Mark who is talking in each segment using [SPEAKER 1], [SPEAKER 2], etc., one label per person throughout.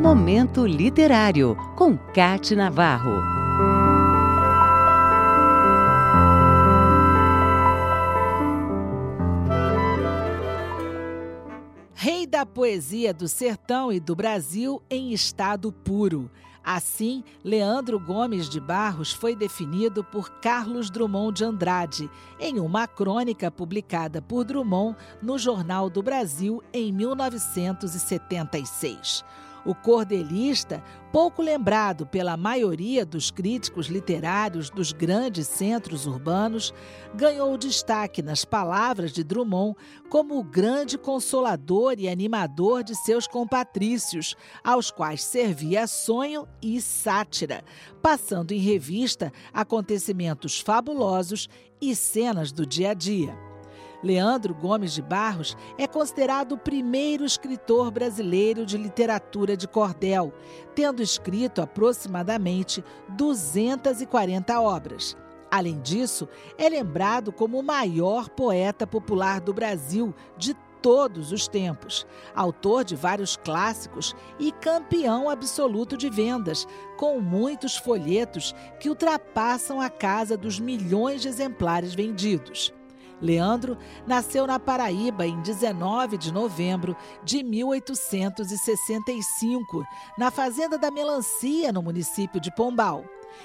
[SPEAKER 1] Momento Literário, com Cate Navarro.
[SPEAKER 2] Rei da poesia do sertão e do Brasil em estado puro. Assim, Leandro Gomes de Barros foi definido por Carlos Drummond de Andrade, em uma crônica publicada por Drummond no Jornal do Brasil em 1976. O cordelista, pouco lembrado pela maioria dos críticos literários dos grandes centros urbanos, ganhou destaque nas palavras de Drummond como o grande consolador e animador de seus compatrícios, aos quais servia sonho e sátira, passando em revista acontecimentos fabulosos e cenas do dia a dia. Leandro Gomes de Barros é considerado o primeiro escritor brasileiro de literatura de cordel, tendo escrito aproximadamente 240 obras. Além disso, é lembrado como o maior poeta popular do Brasil de todos os tempos, autor de vários clássicos e campeão absoluto de vendas, com muitos folhetos que ultrapassam a casa dos milhões de exemplares vendidos. Leandro nasceu na Paraíba em 19 de novembro de 1865, na Fazenda da Melancia, no município de Pombal.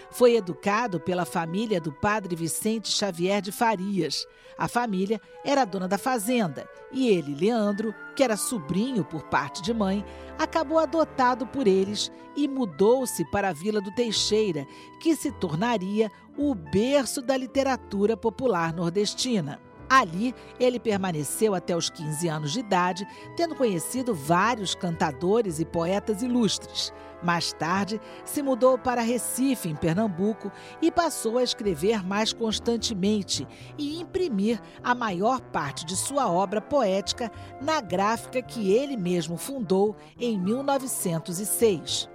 [SPEAKER 2] Foi educado pela família do padre Vicente Xavier de Farias. A família era dona da fazenda e ele, Leandro, que era sobrinho por parte de mãe, acabou adotado por eles e mudou-se para a Vila do Teixeira, que se tornaria o berço da literatura popular nordestina. Ali, ele permaneceu até os 15 anos de idade, tendo conhecido vários cantadores e poetas ilustres. Mais tarde, se mudou para Recife, em Pernambuco, e passou a escrever mais constantemente e imprimir a maior parte de sua obra poética na gráfica que ele mesmo fundou em 1906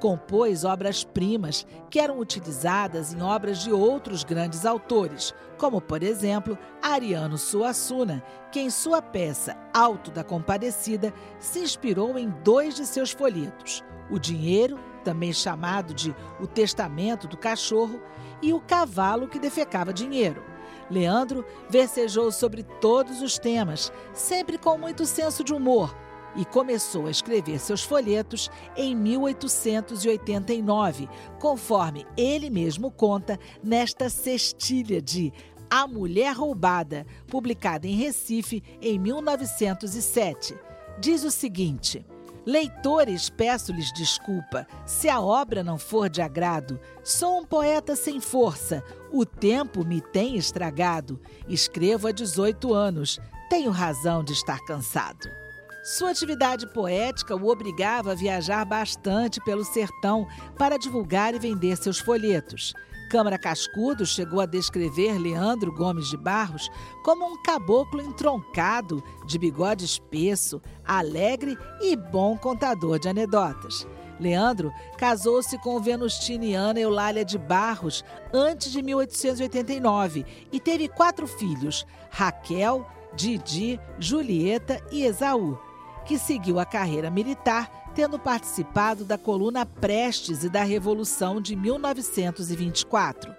[SPEAKER 2] compôs obras-primas que eram utilizadas em obras de outros grandes autores, como, por exemplo, Ariano Suassuna, que em sua peça Alto da Compadecida se inspirou em dois de seus folhetos, O Dinheiro, também chamado de O Testamento do Cachorro, e O Cavalo que Defecava Dinheiro. Leandro versejou sobre todos os temas, sempre com muito senso de humor, e começou a escrever seus folhetos em 1889, conforme ele mesmo conta nesta cestilha de A Mulher Roubada, publicada em Recife em 1907. Diz o seguinte. Leitores, peço-lhes desculpa se a obra não for de agrado. Sou um poeta sem força, o tempo me tem estragado. Escrevo há 18 anos, tenho razão de estar cansado. Sua atividade poética o obrigava a viajar bastante pelo sertão para divulgar e vender seus folhetos. Câmara Cascudo chegou a descrever Leandro Gomes de Barros como um caboclo entroncado, de bigode espesso, alegre e bom contador de anedotas. Leandro casou-se com venustiniana Eulália de Barros antes de 1889 e teve quatro filhos: Raquel, Didi, Julieta e Esaú que seguiu a carreira militar, tendo participado da coluna Prestes e da Revolução de 1924.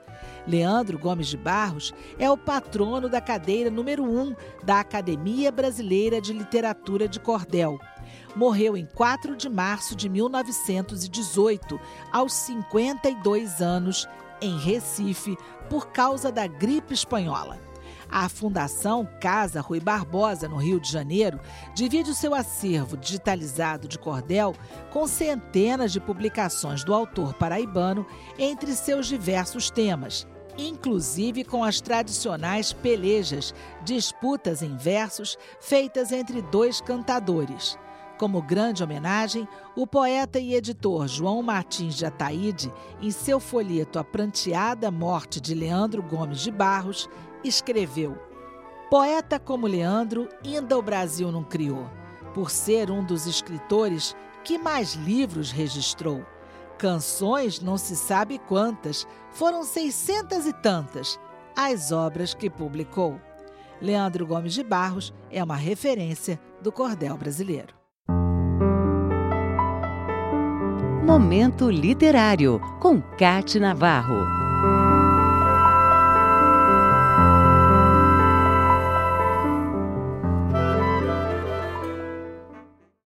[SPEAKER 2] Leandro Gomes de Barros é o patrono da cadeira número 1 da Academia Brasileira de Literatura de Cordel. Morreu em 4 de março de 1918, aos 52 anos, em Recife, por causa da gripe espanhola. A Fundação Casa Rui Barbosa, no Rio de Janeiro, divide o seu acervo digitalizado de cordel com centenas de publicações do autor paraibano entre seus diversos temas, inclusive com as tradicionais pelejas, disputas em versos feitas entre dois cantadores. Como grande homenagem, o poeta e editor João Martins de Ataíde, em seu folheto A Pranteada Morte de Leandro Gomes de Barros, escreveu: Poeta como Leandro, ainda o Brasil não criou, por ser um dos escritores que mais livros registrou. Canções não se sabe quantas, foram seiscentas e tantas as obras que publicou. Leandro Gomes de Barros é uma referência do cordel brasileiro.
[SPEAKER 1] Momento Literário, com Cate Navarro.